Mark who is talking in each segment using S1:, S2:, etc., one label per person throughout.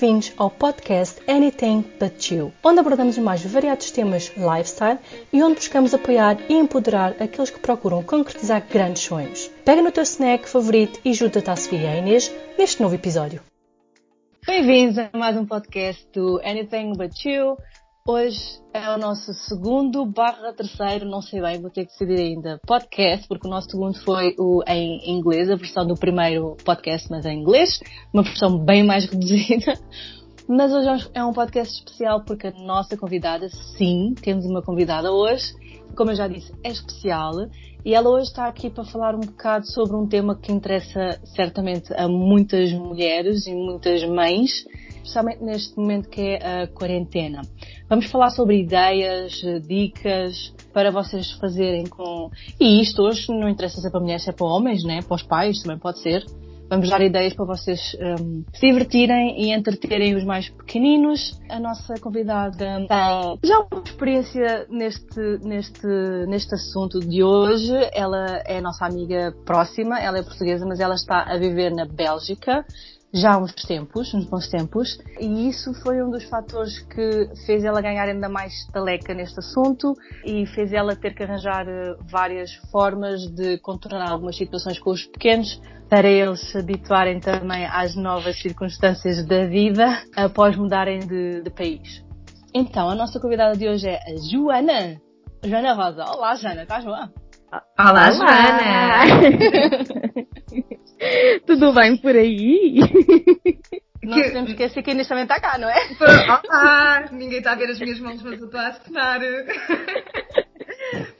S1: Bem-vindos ao podcast Anything But You, onde abordamos os mais variados temas lifestyle e onde buscamos apoiar e empoderar aqueles que procuram concretizar grandes sonhos. Pega no teu snack favorito e junta-te à Sofia e Inês neste novo episódio. Bem-vindos a mais um podcast do Anything But You. Hoje é o nosso segundo barra terceiro, não sei bem, vou ter que decidir ainda, podcast, porque o nosso segundo foi o em inglês, a versão do primeiro podcast, mas em inglês, uma versão bem mais reduzida. Mas hoje é um podcast especial porque a nossa convidada, sim, temos uma convidada hoje, como eu já disse, é especial e ela hoje está aqui para falar um bocado sobre um tema que interessa certamente a muitas mulheres e muitas mães, especialmente neste momento que é a quarentena. Vamos falar sobre ideias, dicas para vocês fazerem com. E isto hoje não interessa se é para mulheres, se é para homens, né? Para os pais também pode ser. Vamos dar ideias para vocês um, se divertirem e entreterem os mais pequeninos. A nossa convidada tem já uma experiência neste, neste, neste assunto de hoje. Ela é nossa amiga próxima, ela é portuguesa, mas ela está a viver na Bélgica já há uns tempos, uns bons tempos, e isso foi um dos fatores que fez ela ganhar ainda mais taleca neste assunto e fez ela ter que arranjar eh, várias formas de contornar algumas situações com os pequenos para eles se habituarem também às novas circunstâncias da vida após mudarem de, de país. Então, a nossa convidada de hoje é a Joana. Joana Rosa. Olá, Joana. Estás boa?
S2: Olá, Olá. Joana! Tudo bem por aí?
S1: Não que... podemos esquecer que a Inês também está cá, não é?
S2: Olá! Ninguém está a ver as minhas mãos, mas eu estou a assinar.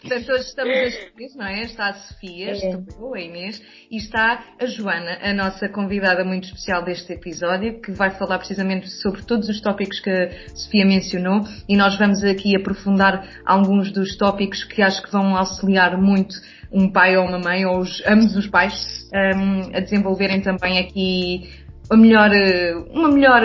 S2: Portanto, hoje estamos as três, não é? Está a Sofia, é. estou eu, a Inês, e está a Joana, a nossa convidada muito especial deste episódio, que vai falar precisamente sobre todos os tópicos que a Sofia mencionou, e nós vamos aqui aprofundar alguns dos tópicos que acho que vão auxiliar muito um pai ou uma mãe, ou os, ambos os pais, um, a desenvolverem também aqui a melhor, uma melhor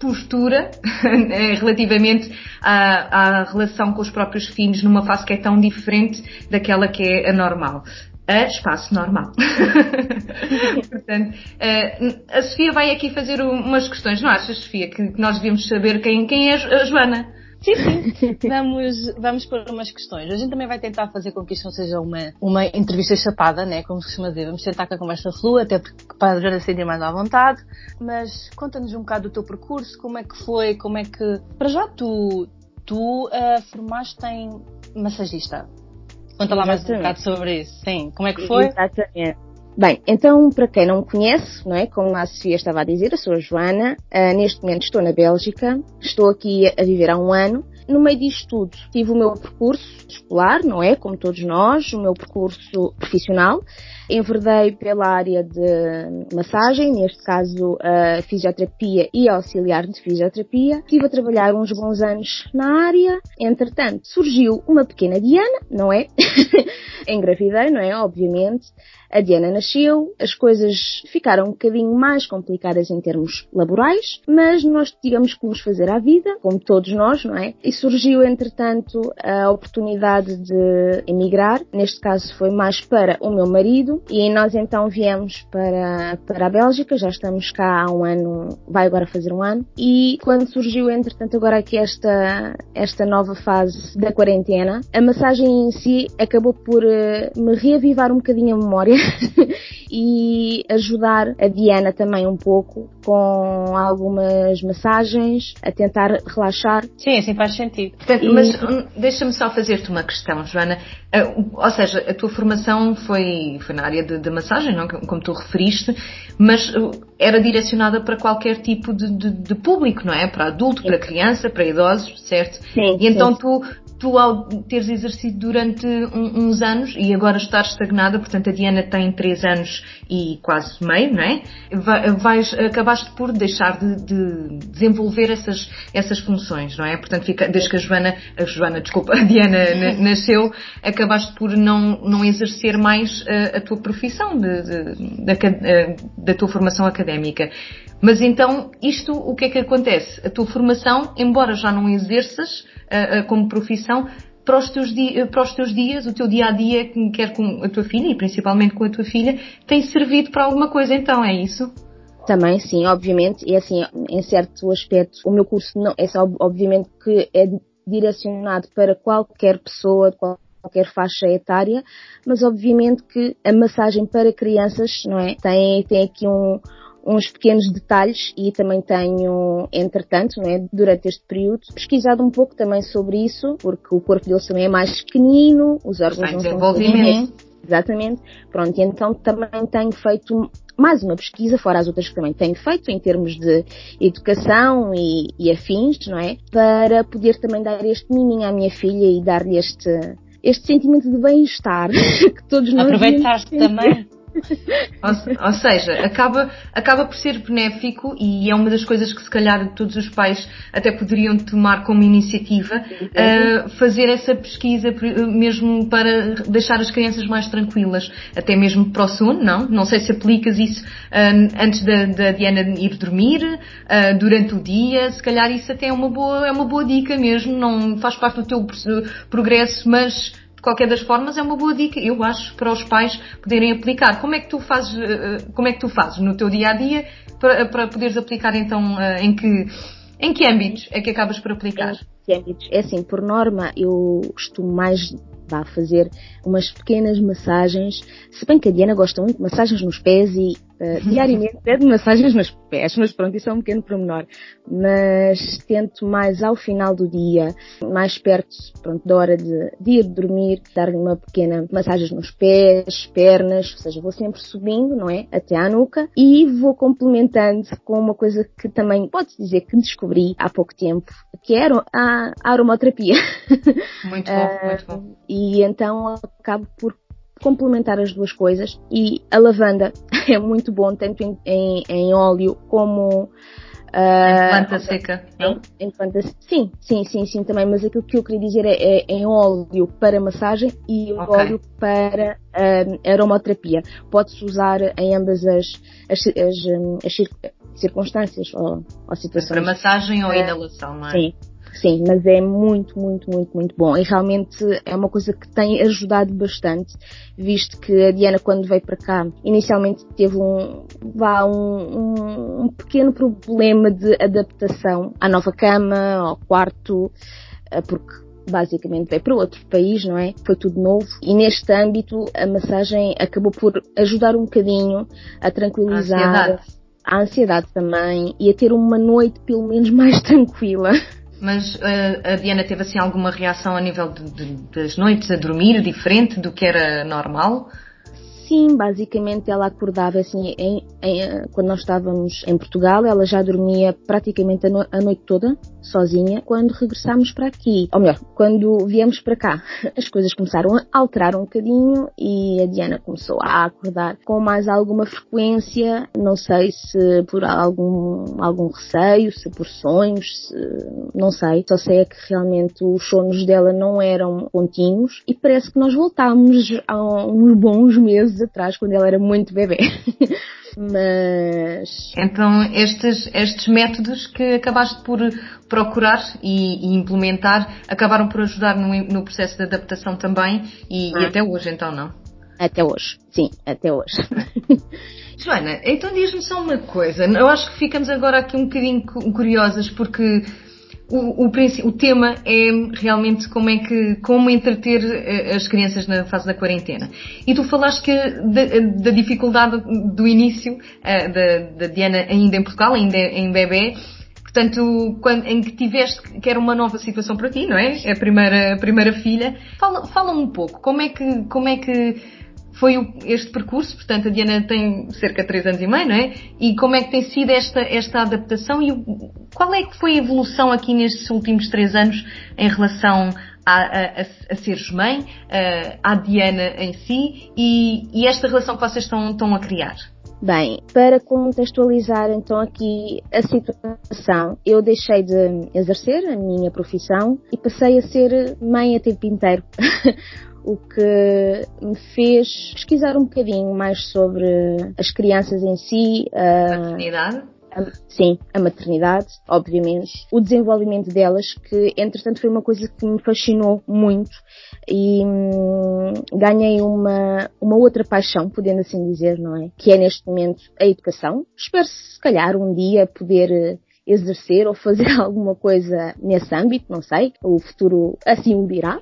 S2: postura eh, relativamente à, à, relação com os próprios filhos numa fase que é tão diferente daquela que é a normal. A espaço normal. Portanto, eh, a Sofia vai aqui fazer umas questões, não achas, Sofia, que nós devíamos saber quem, quem é a Joana?
S1: Sim, sim. Vamos, vamos por umas questões. A gente também vai tentar fazer com que isto não seja uma, uma entrevista chapada, né? Como se costuma dizer. Vamos tentar que a conversa flua, até porque, para a Joana sentir mais à vontade. Mas conta-nos um bocado do teu percurso, como é que foi, como é que. Para já tu, tu uh, formaste em massagista. Conta lá mais um bocado sobre isso. Sim, como é que foi?
S3: Exatamente. Bem, então, para quem não me conhece, não é? como a Sofia estava a dizer, eu sou a Joana, uh, neste momento estou na Bélgica, estou aqui a viver há um ano. No meio disto tudo, tive o meu percurso escolar, não é? Como todos nós, o meu percurso profissional. Enverdei pela área de massagem, neste caso a fisioterapia e auxiliar de fisioterapia. Estive a trabalhar uns bons anos na área. Entretanto, surgiu uma pequena Diana, não é? Engravidei, não é? Obviamente. A Diana nasceu, as coisas ficaram um bocadinho mais complicadas em termos laborais, mas nós tivemos que nos fazer à vida, como todos nós, não é? E surgiu, entretanto, a oportunidade de emigrar. Neste caso foi mais para o meu marido e nós então viemos para, para a Bélgica, já estamos cá há um ano, vai agora fazer um ano. E quando surgiu, entretanto, agora aqui esta, esta nova fase da quarentena, a massagem em si acabou por uh, me reavivar um bocadinho a memória e ajudar a Diana também um pouco com algumas massagens, a tentar relaxar.
S1: Sim, assim faz sentido.
S2: Portanto, e... Mas hum, deixa-me só fazer-te uma questão, Joana. Uh, ou seja, a tua formação foi, foi na área de, de massagem, não? como tu referiste, mas uh, era direcionada para qualquer tipo de, de, de público, não é? Para adulto, sim. para criança, para idosos, certo?
S3: Sim.
S2: E então sim. tu tu ao teres exercido durante um, uns anos e agora estar estagnada, portanto a Diana tem 3 anos e quase meio, não é? Vais, acabaste por deixar de, de, desenvolver essas, essas funções, não é? Portanto, fica, desde que a Joana, a Joana, desculpa, a Diana nasceu, acabaste por não, não exercer mais a, a tua profissão de, de, da, da tua formação académica. Mas então, isto, o que é que acontece? A tua formação, embora já não exerças, uh, como profissão para os, teus dias, para os teus dias, o teu dia a dia, quer com a tua filha e principalmente com a tua filha, tem servido para alguma coisa então, é isso?
S3: Também, sim, obviamente. E assim, em certo aspecto, o meu curso não é só, obviamente, que é direcionado para qualquer pessoa, qualquer faixa etária, mas obviamente que a massagem para crianças, não é? Tem, tem aqui um, uns pequenos detalhes e também tenho, entretanto, né, durante este período, pesquisado um pouco também sobre isso, porque o corpo deles também é mais pequenino, os órgãos não são
S2: desenvolvimento.
S3: Exatamente. Pronto, e então também tenho feito mais uma pesquisa, fora as outras que também tenho feito, em termos de educação e, e afins, não é? Para poder também dar este miminho à minha filha e dar-lhe este, este sentimento de bem-estar que todos nós
S1: Aproveitaste também
S2: ou, ou, seja, acaba, acaba por ser benéfico e é uma das coisas que se calhar todos os pais até poderiam tomar como iniciativa, uh, fazer essa pesquisa mesmo para deixar as crianças mais tranquilas, até mesmo para o sono, não? Não sei se aplicas isso uh, antes da, da, Diana ir dormir, uh, durante o dia, se calhar isso até é uma boa, é uma boa dica mesmo, não faz parte do teu progresso, mas de qualquer das formas é uma boa dica, eu acho, para os pais poderem aplicar. Como é que tu fazes, eh, eh, como é que tu fazes no teu dia a dia para, para poderes aplicar então eh, em que em que âmbitos é que acabas por aplicar?
S3: Em que âmbitos? É assim, por norma eu costumo mais vá fazer umas pequenas massagens, se bem que a Diana gosta muito de massagens nos pés e uh, diariamente pede massagens nos pés, mas pronto, isso é um pequeno pormenor. Mas tento mais ao final do dia, mais perto pronto, da hora de, de ir dormir, dar-lhe uma pequena massagem nos pés, pernas, ou seja, vou sempre subindo, não é? Até à nuca e vou complementando com uma coisa que também pode dizer que descobri há pouco tempo, que era a aromaterapia.
S2: Muito bom, muito bom. Uh,
S3: e então acabo por complementar as duas coisas. E a lavanda é muito bom tanto em, em, em óleo como
S2: uh, em planta seca
S3: em, em, planta sim sim sim sim também. Mas aquilo que eu queria dizer é, é em óleo para massagem e okay. óleo para uh, aromaterapia. Pode-se usar em ambas as, as, as, as circunstâncias ou, ou situações.
S2: Para massagem ou inalação não é?
S3: sim Sim, mas é muito, muito, muito, muito bom. E realmente é uma coisa que tem ajudado bastante, visto que a Diana, quando veio para cá, inicialmente teve um, vá, um, um, pequeno problema de adaptação à nova cama, ao quarto, eh, porque basicamente veio para outro país, não é? Foi tudo novo e neste âmbito a massagem acabou por ajudar um bocadinho a tranquilizar a
S2: ansiedade,
S3: a ansiedade também e a ter uma noite pelo menos mais tranquila.
S2: Mas uh, a Diana teve assim alguma reação a nível de, de, das noites a dormir diferente do que era normal?
S3: Sim, basicamente ela acordava assim, em, em, quando nós estávamos em Portugal, ela já dormia praticamente a, no, a noite toda, sozinha. Quando regressámos para aqui, ou melhor, quando viemos para cá, as coisas começaram a alterar um bocadinho e a Diana começou a acordar com mais alguma frequência, não sei se por algum, algum receio, se por sonhos, se, não sei. Só sei é que realmente os sonos dela não eram contínuos e parece que nós voltámos há uns bons meses atrás, quando ela era muito bebê. Mas.
S2: Então, estes, estes métodos que acabaste por procurar e, e implementar acabaram por ajudar no, no, processo de adaptação também e, ah. e até hoje, então, não?
S3: Até hoje, sim, até hoje.
S2: Joana, então diz-me só uma coisa. Eu acho que ficamos agora aqui um bocadinho curiosas porque o, o, tema é realmente como é que, como entreter eh, as crianças na fase da quarentena. E tu falaste que da, da dificuldade do início uh, da, da, Diana ainda em Portugal, ainda em bebê, portanto, quando, em que tiveste que era uma nova situação para ti, não é? A primeira, a primeira filha. Fala, fala um pouco, como é que, como é que foi este percurso, portanto a Diana tem cerca de 3 anos e meio, não é? E como é que tem sido esta, esta adaptação e qual é que foi a evolução aqui nestes últimos 3 anos em relação a, a, a, seres mãe, a, à Diana em si e, e, esta relação que vocês estão, estão a criar?
S3: Bem, para contextualizar então aqui a situação, eu deixei de exercer a minha profissão e passei a ser mãe a tempo inteiro. o que me fez pesquisar um bocadinho mais sobre as crianças em si.
S2: A maternidade?
S3: sim, a maternidade, obviamente, o desenvolvimento delas, que entretanto foi uma coisa que me fascinou muito e hum, ganhei uma, uma outra paixão, podendo assim dizer, não é? Que é neste momento a educação. Espero se calhar um dia poder eh, exercer ou fazer alguma coisa nesse âmbito, não sei, o futuro assim o dirá.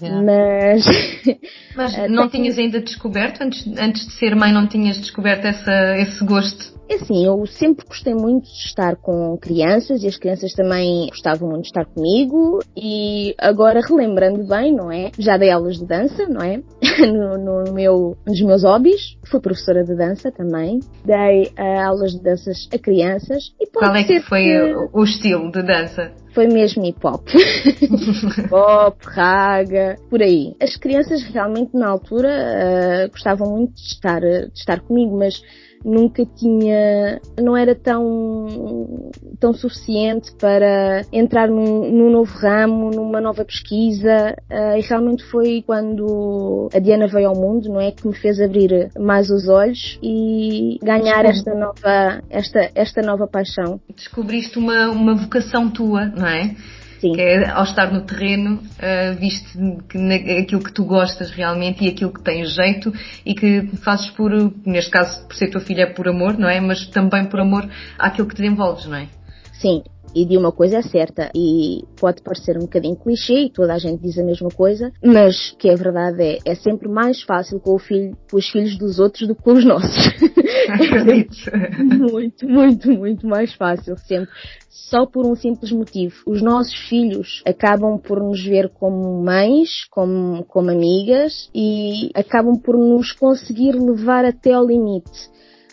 S3: Mas.
S2: Mas eh, não tinhas ainda descoberto, antes, antes de ser mãe, não tinhas descoberto essa, esse gosto?
S3: É assim, eu sempre gostei muito de estar com crianças e as crianças também gostavam muito de estar comigo e agora relembrando bem, não é? Já dei aulas de dança, não é? no, no meu, nos meus hobbies, fui professora de dança também, dei uh, aulas de danças a crianças e
S2: pode Qual é que foi que... o estilo de dança?
S3: Foi mesmo hip hop. pop, raga, por aí. As crianças realmente na altura uh, gostavam muito de estar, de estar comigo, mas nunca tinha, não era tão, tão suficiente para entrar num, num novo ramo, numa nova pesquisa, uh, e realmente foi quando a Diana veio ao mundo, não é, que me fez abrir mais os olhos e ganhar esta nova, esta, esta nova paixão.
S2: Descobriste uma, uma vocação tua, não é? Sim. Que é ao estar no terreno, uh, viste que na, aquilo que tu gostas realmente e aquilo que tens jeito e que fazes por, neste caso, por ser tua filha, por amor, não é? Mas também por amor àquilo que te envolves, não é?
S3: Sim, e de uma coisa é certa, e pode parecer um bocadinho clichê, e toda a gente diz a mesma coisa, mas que a verdade é, é sempre mais fácil com, filho, com os filhos dos outros do que com os nossos. é muito, muito, muito mais fácil, sempre. Só por um simples motivo. Os nossos filhos acabam por nos ver como mães, como, como amigas, e acabam por nos conseguir levar até ao limite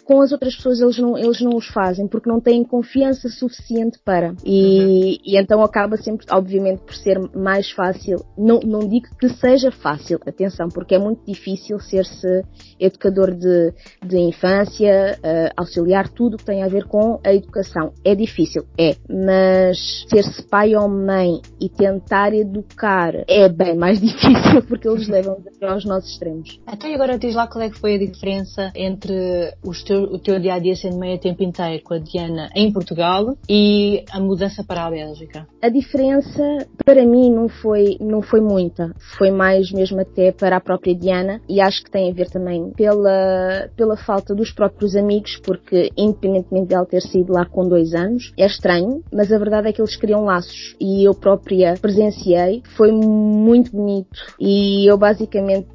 S3: com as outras pessoas eles não, eles não os fazem porque não têm confiança suficiente para. E, uhum. e então acaba sempre, obviamente, por ser mais fácil. Não, não digo que seja fácil, atenção, porque é muito difícil ser-se educador de, de infância, uh, auxiliar tudo que tem a ver com a educação. É difícil, é. Mas ser-se pai ou mãe e tentar educar é bem mais difícil porque eles levam aos nossos extremos.
S1: E agora diz lá qual é que foi a diferença entre os teus o teu dia a dia sendo meio tempo inteiro com a Diana em Portugal e a mudança para a Bélgica?
S3: A diferença para mim não foi, não foi muita, foi mais mesmo até para a própria Diana e acho que tem a ver também pela, pela falta dos próprios amigos, porque independentemente dela ter saído lá com dois anos, é estranho, mas a verdade é que eles criam laços e eu própria presenciei, foi muito bonito e eu basicamente,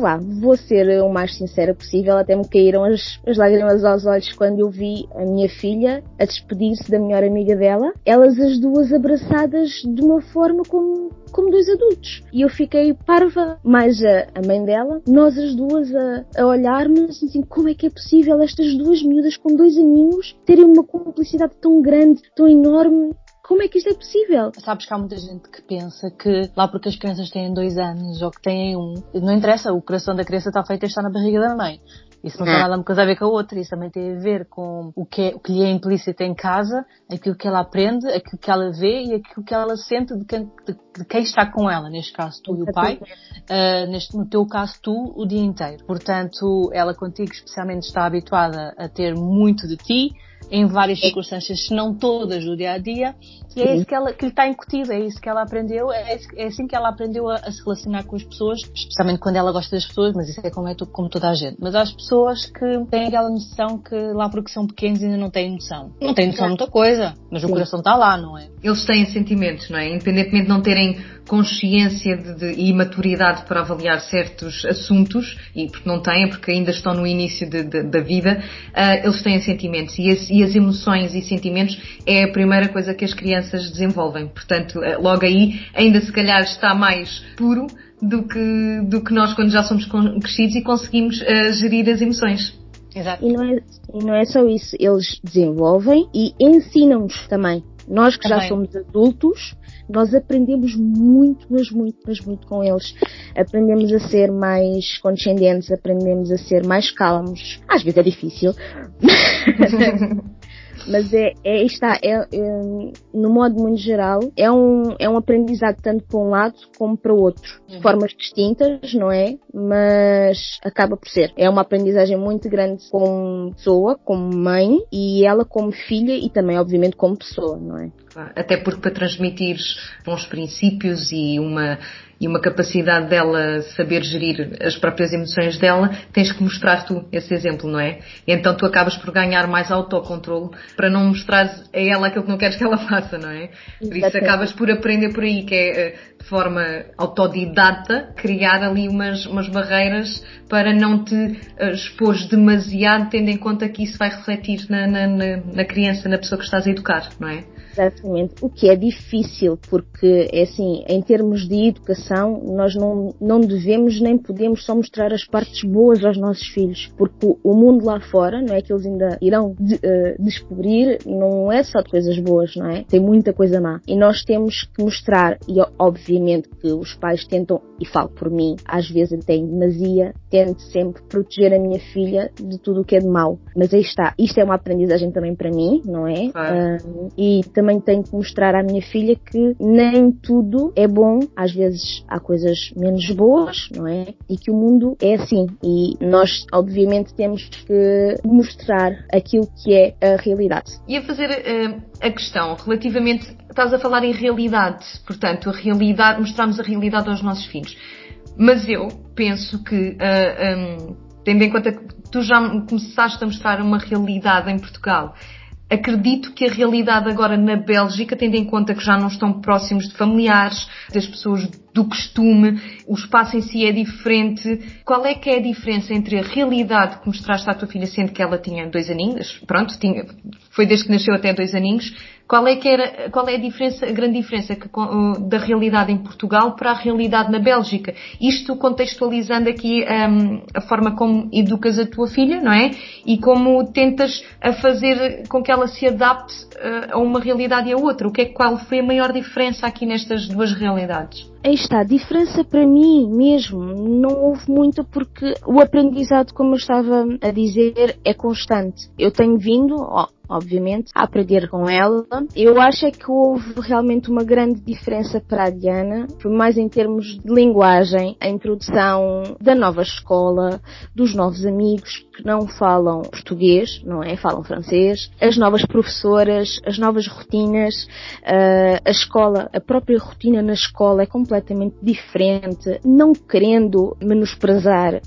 S3: lá, vou ser o mais sincera possível, até me caíram as, as lágrimas lágrimas aos olhos quando eu vi a minha filha a despedir-se da melhor amiga dela, elas as duas abraçadas de uma forma como, como dois adultos. E eu fiquei parva, mais a, a mãe dela, nós as duas a, a olharmos assim, como é que é possível estas duas miúdas com dois aninhos terem uma cumplicidade tão grande, tão enorme, como é que isto é possível?
S1: Sabes que há muita gente que pensa que lá porque as crianças têm dois anos ou que têm um, não interessa, o coração da criança está feito a estar na barriga da mãe. Isso não tem nada uma coisa a ver com a outra, isso também tem a ver com o que, é, o que lhe é implícito em casa, aquilo que ela aprende, aquilo que ela vê e aquilo que ela sente de quem, de, de quem está com ela, neste caso tu e o pai, uh, neste, no teu caso tu o dia inteiro. Portanto, ela contigo especialmente está habituada a ter muito de ti, em várias circunstâncias, se não todas do dia a dia, e é isso que, ela, que lhe está incutido, é isso que ela aprendeu, é, é assim que ela aprendeu a, a, se relacionar com as pessoas, especialmente quando ela gosta das pessoas, mas isso é como, é como toda a gente. Mas há as pessoas que têm aquela noção que lá porque são pequenos ainda não têm noção. Não têm noção de muita coisa, mas Sim. o coração está lá, não é?
S2: Eles têm sentimentos, não é? Independentemente de não terem consciência de, de, e maturidade para avaliar certos assuntos, e porque não têm, porque ainda estão no início de, da vida, uh, eles têm sentimentos. E, esse, e, as emoções e sentimentos é a primeira coisa que as crianças desenvolvem. Portanto, uh, logo aí, ainda se calhar está mais puro do que, do que nós quando já somos crescidos e conseguimos uh, gerir as emoções.
S3: Exato. E não, é, e não é só isso, eles desenvolvem e ensinam-nos também. Nós que também. já somos adultos, nós aprendemos muito, mas muito, mas muito com eles. Aprendemos a ser mais condescendentes, aprendemos a ser mais calmos. Às vezes é difícil. Mas é, é está, é, é, no modo muito geral, é um, é um aprendizado tanto para um lado como para o outro. De uhum. formas distintas, não é? Mas acaba por ser. É uma aprendizagem muito grande como pessoa, como mãe, e ela como filha e também, obviamente, como pessoa, não é?
S2: Até porque para transmitir bons princípios e uma e uma capacidade dela saber gerir as próprias emoções dela, tens que mostrar tu esse exemplo, não é? E então tu acabas por ganhar mais autocontrole para não mostrar a ela aquilo que não queres que ela faça, não é? Por isso acabas por aprender por aí, que é eh, de forma autodidata, criar ali umas, umas barreiras para não te eh, expor demasiado, tendo em conta que isso vai refletir na, na, na criança, na pessoa que estás a educar, não é?
S3: Exatamente. O que é difícil, porque, é assim, em termos de educação, nós não, não devemos nem podemos só mostrar as partes boas aos nossos filhos, porque o mundo lá fora, não é que eles ainda irão de, uh, descobrir, não é só de coisas boas, não é? Tem muita coisa má. E nós temos que mostrar, e obviamente que os pais tentam, e falo por mim, às vezes até em demasia, tento sempre proteger a minha filha de tudo o que é de mau. Mas aí está. Isto é uma aprendizagem também para mim, não é? Uh, e também tenho que mostrar à minha filha que nem tudo é bom, às vezes há coisas menos boas, não é? E que o mundo é assim. E nós, obviamente, temos que mostrar aquilo que é a realidade.
S2: E a fazer uh, a questão relativamente, estás a falar em realidade, portanto, a realidade, mostramos a realidade aos nossos filhos. Mas eu penso que, uh, eh, um, tendo em conta que tu já começaste a mostrar uma realidade em Portugal Acredito que a realidade agora na Bélgica, tendo em conta que já não estão próximos de familiares, das pessoas do costume, o espaço em si é diferente. Qual é que é a diferença entre a realidade que mostraste à tua filha, sendo que ela tinha dois aninhos, pronto, tinha, foi desde que nasceu até dois aninhos, qual é que era, qual é a diferença, a grande diferença que, da realidade em Portugal para a realidade na Bélgica? Isto contextualizando aqui um, a forma como educas a tua filha, não é? E como tentas a fazer com que ela se adapte uh, a uma realidade e a outra. O que é, qual foi a maior diferença aqui nestas duas realidades?
S3: Aí está, a diferença para mim mesmo não houve muito porque o aprendizado, como eu estava a dizer, é constante. Eu tenho vindo, obviamente, a aprender com ela. Eu acho é que houve realmente uma grande diferença para a Diana, mais em termos de linguagem, a introdução da nova escola, dos novos amigos que não falam português, não é? Falam francês, as novas professoras, as novas rotinas, uh, a escola, a própria rotina na escola é completamente diferente, não querendo menosprezar uh,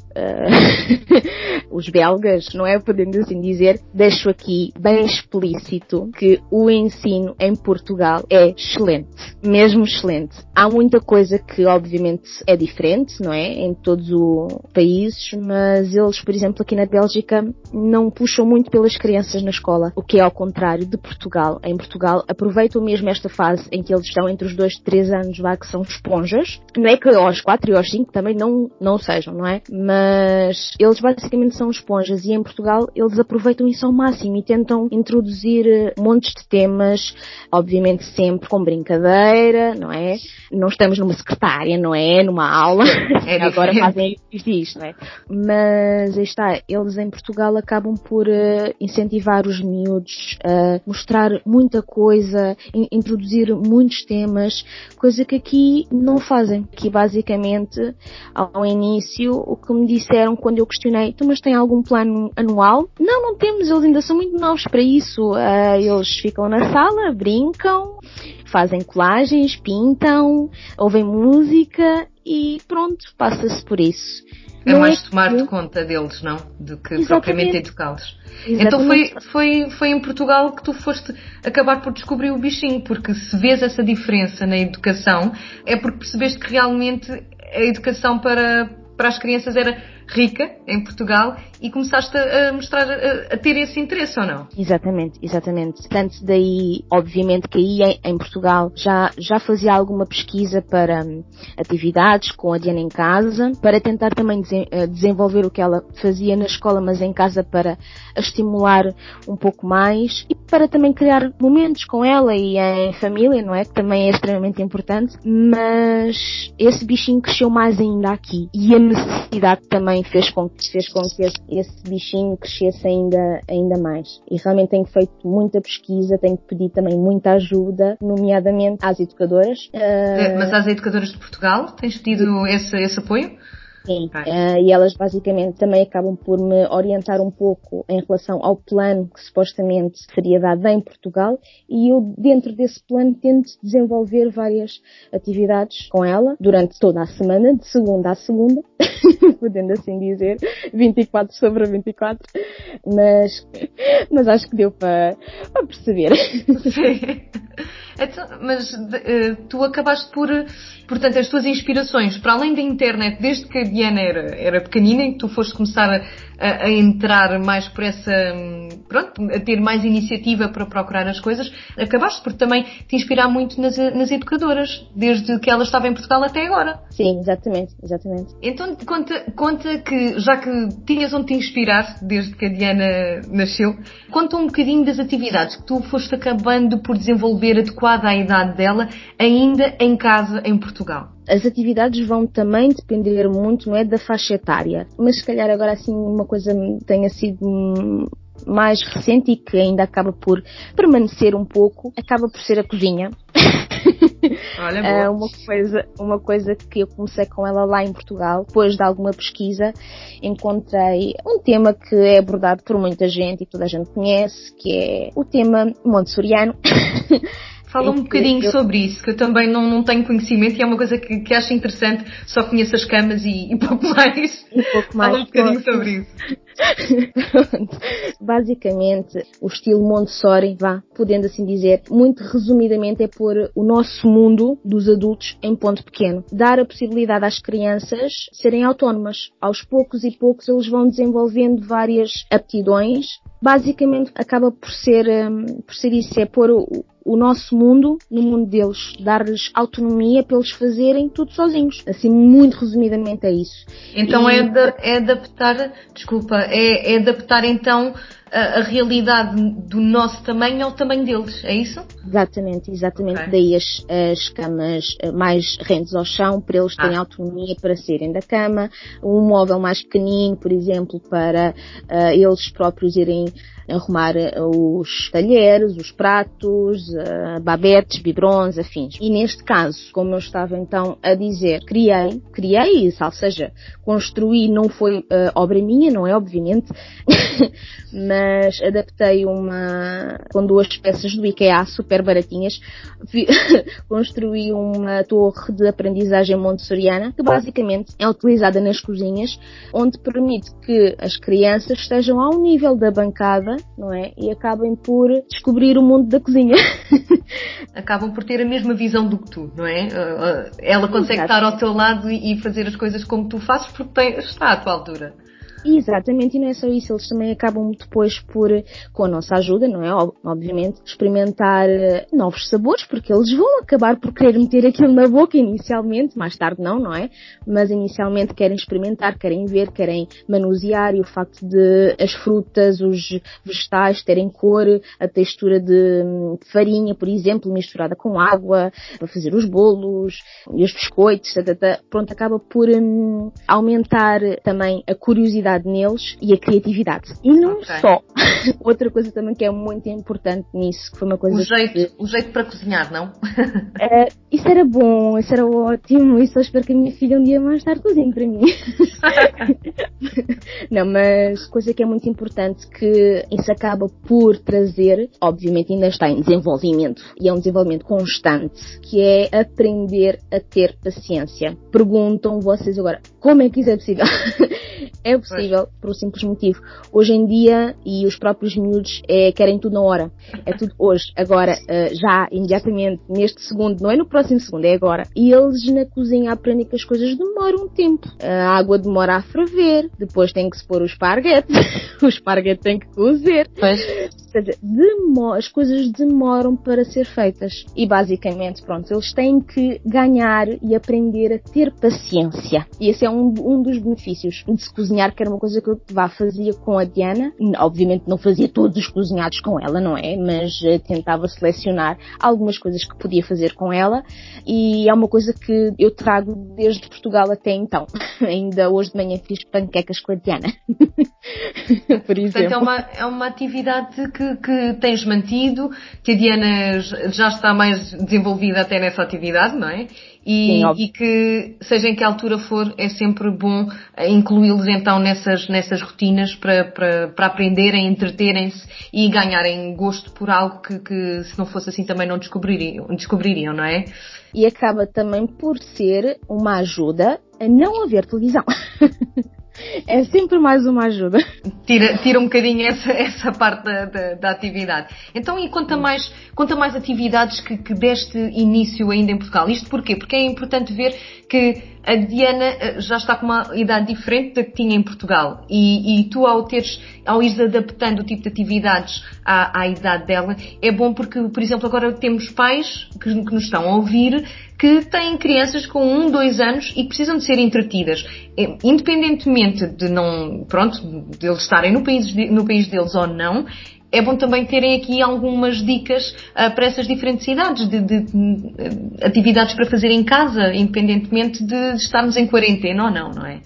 S3: os belgas, não é? Podendo assim dizer, deixo aqui bem explícito que o ensino em Portugal é excelente, mesmo excelente. Há muita coisa que obviamente é diferente, não é? Em todos os países, mas eles, por exemplo, aqui na Bélgica, não puxam muito pelas crianças na escola, o que é ao contrário de Portugal. Em Portugal aproveitam mesmo esta fase em que eles estão entre os 2 e 3 anos, vá, que são esponjas. Não é que aos 4 e aos 5 também não, não sejam, não é? Mas eles basicamente são esponjas e em Portugal eles aproveitam isso ao máximo e tentam introduzir eh, montes de temas, obviamente sempre com brincadeira, não é? Não estamos numa secretária, não é? Numa aula. É Agora fazem isto, não é? Mas aí está, eles em Portugal acabam por uh, incentivar os miúdos a mostrar muita coisa, in introduzir muitos temas, coisa que aqui não fazem. Aqui basicamente, ao início, o que me disseram quando eu questionei, então, mas tem algum plano anual? Não, não temos, eles ainda são muito novos para isso. Uh, eles ficam na sala, brincam, fazem colagens, pintam, ouvem música e pronto, passa-se por isso.
S2: É não mais é tomar de conta deles, não? Do que Exatamente. propriamente educá-los. Então foi, foi, foi em Portugal que tu foste acabar por descobrir o bichinho, porque se vês essa diferença na educação, é porque percebeste que realmente a educação para, para as crianças era rica em Portugal e começaste a, mostrar, a, a, ter esse interesse ou não?
S3: Exatamente, exatamente. Tanto daí, obviamente que aí em, Portugal já, já fazia alguma pesquisa para um, atividades com a Diana em casa, para tentar também uh, desenvolver o que ela fazia na escola, mas em casa para a estimular um pouco mais e para também criar momentos com ela e em família, não é? Que também é extremamente importante, mas esse bichinho cresceu mais ainda aqui e a necessidade também fez com, fez com que esse, esse, bichinho crescesse ainda, ainda mais. E realmente tenho feito muita pesquisa, tenho pedido também muita ajuda, nomeadamente às educadoras.
S2: Uh... Mas às educadoras de Portugal, tens pedido esse, esse apoio?
S3: Sim, uh, e elas basicamente também acabam por me orientar um pouco em relação ao plano que supostamente seria dado em Portugal e eu dentro desse plano tento desenvolver várias atividades com ela durante toda a semana, de segunda a segunda, podendo assim dizer, 24 sobre 24, mas, mas acho que deu para, para perceber.
S2: Sim. Então, mas uh, tu acabaste por, portanto, as tuas inspirações, para além da internet, desde que Diana era, era pequenina e que tu foste começar a, a, a, entrar mais por essa, pronto, a ter mais iniciativa para procurar as coisas, acabaste por também te inspirar muito nas, nas educadoras, desde que ela estava em Portugal até agora.
S3: Sim, exatamente, exatamente.
S2: Então conta, conta que, já que tinhas onde te inspirar, desde que a Diana nasceu, conta um bocadinho das atividades que tu foste acabando por desenvolver adequada à idade dela, ainda em casa em Portugal.
S3: As atividades vão também depender muito, não é, da faixa etária. Mas se calhar agora assim uma coisa tenha sido mais recente e que ainda acaba por permanecer um pouco, acaba por ser a cozinha.
S2: Olha, boa.
S3: uma coisa, uma coisa que eu comecei com ela lá em Portugal, depois de alguma pesquisa, encontrei um tema que é abordado por muita gente e toda a gente conhece, que é o tema montessoriano.
S2: Fala um bocadinho eu... sobre isso, que eu também não, não tenho conhecimento e é uma coisa que, que acho interessante, só conheço as camas e, e pouco mais.
S3: Um pouco mais.
S2: Fala um bocadinho sobre isso.
S3: Basicamente, o estilo Montessori, vá, podendo assim dizer, muito resumidamente é pôr o nosso mundo dos adultos em ponto pequeno. Dar a possibilidade às crianças serem autónomas. Aos poucos e poucos eles vão desenvolvendo várias aptidões. Basicamente acaba por ser, um, por ser isso, é pôr o, o nosso mundo no mundo deles, dar-lhes autonomia para eles fazerem tudo sozinhos. Assim, muito resumidamente é isso.
S2: Então e... é, de, é adaptar, desculpa, é, é adaptar então a, a, realidade do nosso tamanho ao tamanho deles, é isso?
S3: Exatamente, exatamente. Okay. Daí as, as camas eh, mais rendes ao chão, para eles terem ah. autonomia para serem da cama, um móvel mais pequenino, por exemplo, para uh, eles próprios irem arrumar eh, os talheres, os pratos, uh, babetes, biberons, afins. E neste caso, como eu estava então a dizer, criei, criei isso, ou seja, construí, não foi uh, obra minha, não é obviamente, mas adaptei uma, com duas peças do IKEA super baratinhas, construí uma torre de aprendizagem montessoriana, que basicamente é utilizada nas cozinhas, onde permite que as crianças estejam ao nível da bancada não é? E acabem por descobrir o mundo da cozinha.
S2: Acabam por ter a mesma visão do que tu, não é? Uh, uh, ela consegue Exato. estar ao teu lado e fazer as coisas como tu fazes porque está à tua altura.
S3: Exatamente, e não é só isso, eles também acabam depois por, com a nossa ajuda, não é? Obviamente, experimentar eh, novos sabores, porque eles vão acabar por querer meter aquilo na boca inicialmente, mais tarde não, não é? Mas inicialmente querem experimentar, querem ver, querem manusear e o facto de as frutas, os vegetais terem cor, a textura de farinha, por exemplo, misturada com água, para fazer os bolos e os biscoitos, pronto, acaba por hum, aumentar também a curiosidade neles e a criatividade. E não okay. só. Outra coisa também que é muito importante nisso, que foi uma coisa.
S2: O jeito, que... o jeito para cozinhar, não?
S3: Uh, isso era bom, isso era ótimo, e só espero que a minha filha um dia mais tarde cozinhe para mim. não, mas coisa que é muito importante que isso acaba por trazer, obviamente ainda está em desenvolvimento, e é um desenvolvimento constante, que é aprender a ter paciência. Perguntam vocês agora, como é que isso é possível? É possível por um simples motivo. Hoje em dia, e os próprios miúdos é, querem tudo na hora. É tudo hoje, agora, uh, já, imediatamente, neste segundo, não é no próximo segundo, é agora. E eles na cozinha aprendem que as coisas demoram um tempo. A água demora a ferver, depois tem que se pôr o esparguete, o esparguete tem que cozer. Pois. Ou seja, as coisas demoram para ser feitas. E basicamente, pronto, eles têm que ganhar e aprender a ter paciência. E esse é um, um dos benefícios de se cozinhar cozinhar, que era uma coisa que eu vá, fazia com a Diana. Obviamente não fazia todos os cozinhados com ela, não é? Mas uh, tentava selecionar algumas coisas que podia fazer com ela e é uma coisa que eu trago desde Portugal até então. Ainda hoje de manhã fiz panquecas com a Diana.
S2: Por exemplo. Portanto, é uma, é uma atividade que, que tens mantido, que a Diana já está mais desenvolvida até nessa atividade, não é? E, Sim, e, que, seja em que altura for, é sempre bom incluí-los então nessas, nessas rotinas para, para, para aprenderem, entreterem-se e ganharem gosto por algo que, que, se não fosse assim também não descobririam, descobririam, não é?
S3: E acaba também por ser uma ajuda a não haver televisão. É sempre mais uma ajuda.
S2: Tira, tira um bocadinho essa, essa parte da, da, da atividade. Então, e conta mais, conta mais atividades que, que deste início ainda em Portugal. Isto porquê? Porque é importante ver que a Diana eh, já está com uma idade diferente da que tinha em Portugal. E, e tu, ao teres, ao ires adaptando o tipo de atividades à, à idade dela, é bom porque, por exemplo, agora temos pais que, que nos estão a ouvir que têm crianças com um, dois anos e precisam de ser entretidas. É, independentemente de não, pronto, de eles estarem no país, no país deles ou não, é bom também terem aqui algumas dicas uh, para essas diferentes idades, de, de, de, atividades para fazer em casa, independentemente de estarmos em quarentena ou não, não é?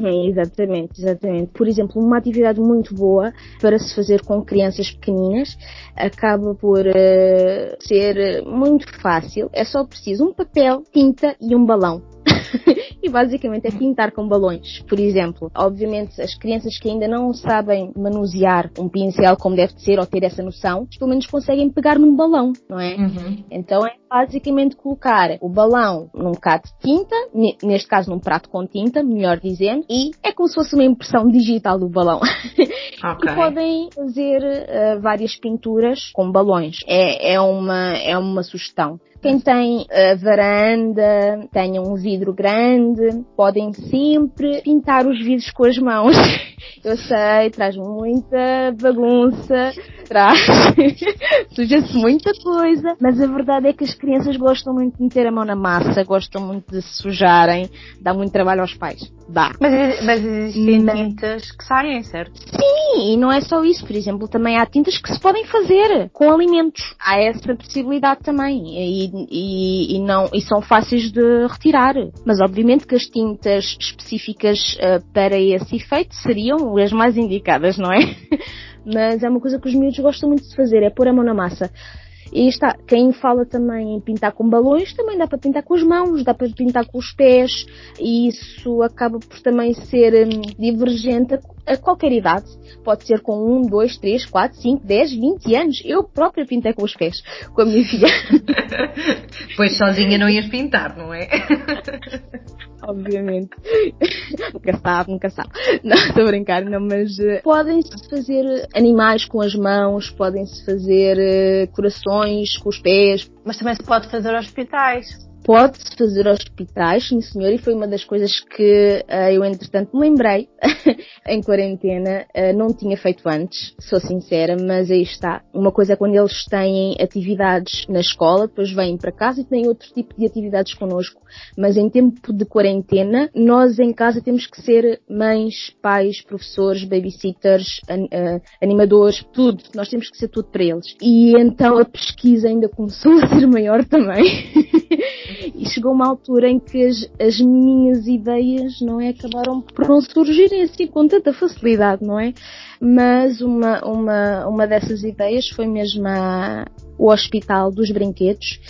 S3: É, exatamente, exatamente. Por exemplo, uma atividade muito boa para se fazer com crianças pequeninas acaba por uh, ser muito fácil. É só preciso um papel, tinta e um balão. e basicamente é pintar com balões, por exemplo. Obviamente, as crianças que ainda não sabem manusear um pincel como deve ser ou ter essa noção, pelo menos conseguem pegar num balão, não é? Uhum. Então é basicamente colocar o balão num bocado de tinta, neste caso num prato com tinta, melhor dizendo, e é como se fosse uma impressão digital do balão. Okay. e podem fazer uh, várias pinturas com balões. É, é, uma, é uma sugestão. Quem tem a varanda, tenha um vidro grande, podem sempre pintar os vidros com as mãos. Eu sei, traz muita bagunça, traz, suja-se muita coisa, mas a verdade é que as crianças gostam muito de meter a mão na massa, gostam muito de se sujarem, dá muito trabalho aos pais. Dá.
S2: Mas, mas existem mas... tintas que saem, certo?
S3: Sim, e não é só isso. Por exemplo, também há tintas que se podem fazer com alimentos. Há essa possibilidade também. E, e, e não, e são fáceis de retirar. Mas obviamente que as tintas específicas uh, para esse efeito seriam as mais indicadas, não é? Mas é uma coisa que os miúdos gostam muito de fazer, é pôr a mão na massa. E está, quem fala também em pintar com balões, também dá para pintar com as mãos, dá para pintar com os pés, e isso acaba por também ser hum, divergente a, a, qualquer idade. Pode ser com 1, 2, 3, 4, 5, 10, 20 anos. Eu própria pintei com os pés, com a minha filha.
S2: pois sozinha não ias pintar, não é?
S3: Obviamente. nunca sabe, nunca sabe. Não, estou a brincar, não, mas uh, podem-se fazer animais com as mãos, podem-se fazer uh, corações com os pés.
S2: Mas também se pode fazer hospitais
S3: pode-se fazer hospitais, sim senhor, e foi uma das coisas que uh, eu entretanto me lembrei em quarentena, uh, não tinha feito antes, sou sincera, mas aí está. Uma coisa é quando eles têm atividades na escola, depois vêm para casa e têm outro tipo de atividades connosco, mas em tempo de quarentena, nós em casa temos que ser mães, pais, professores, babysitters, an uh, animadores, tudo, nós temos que ser tudo para eles. E então a pesquisa ainda começou a ser maior também. e chegou uma altura em que as, as, minhas ideias, não é, acabaram por não surgirem assim com tanta facilidade, não é? Mas uma, uma, uma dessas ideias foi mesmo a, o Hospital dos Brinquedos,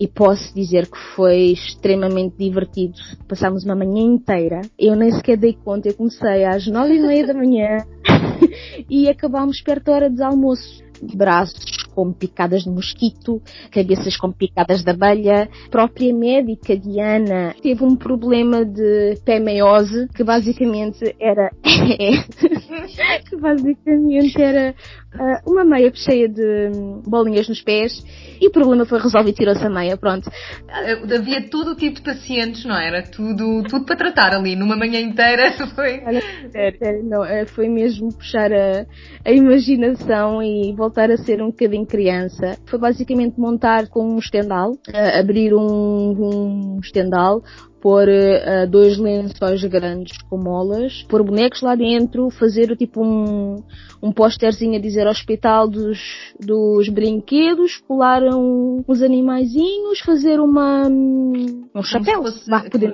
S3: e posso dizer que foi extremamente divertido. Passámos uma manhã inteira. Eu nem sequer dei conta. Eu comecei às nove e meia da manhã e acabámos perto da hora de almoço. Braços com picadas de mosquito, cabeças com picadas de abelha. A própria médica Diana teve um problema de pé meiose, que basicamente era que basicamente era uh, uma meia cheia de bolinhas nos pés e o problema foi resolvido e tirou-se a meia, pronto.
S2: Uh, havia todo o tipo de pacientes, não era? Tudo, tudo para tratar ali, numa manhã inteira foi.
S3: Não, eh, foi mesmo puxar a, a imaginação e voltar a ser um bocadinho criança. Foi basicamente montar com um estendal, uh, abrir um, um estendal pôr uh, dois lençóis grandes com molas, pôr bonecos lá dentro, fazer tipo um, um pósterzinho a dizer hospital dos, dos brinquedos, colar um, uns animaizinhos, fazer uma, um chapéu, fosse, bah, poder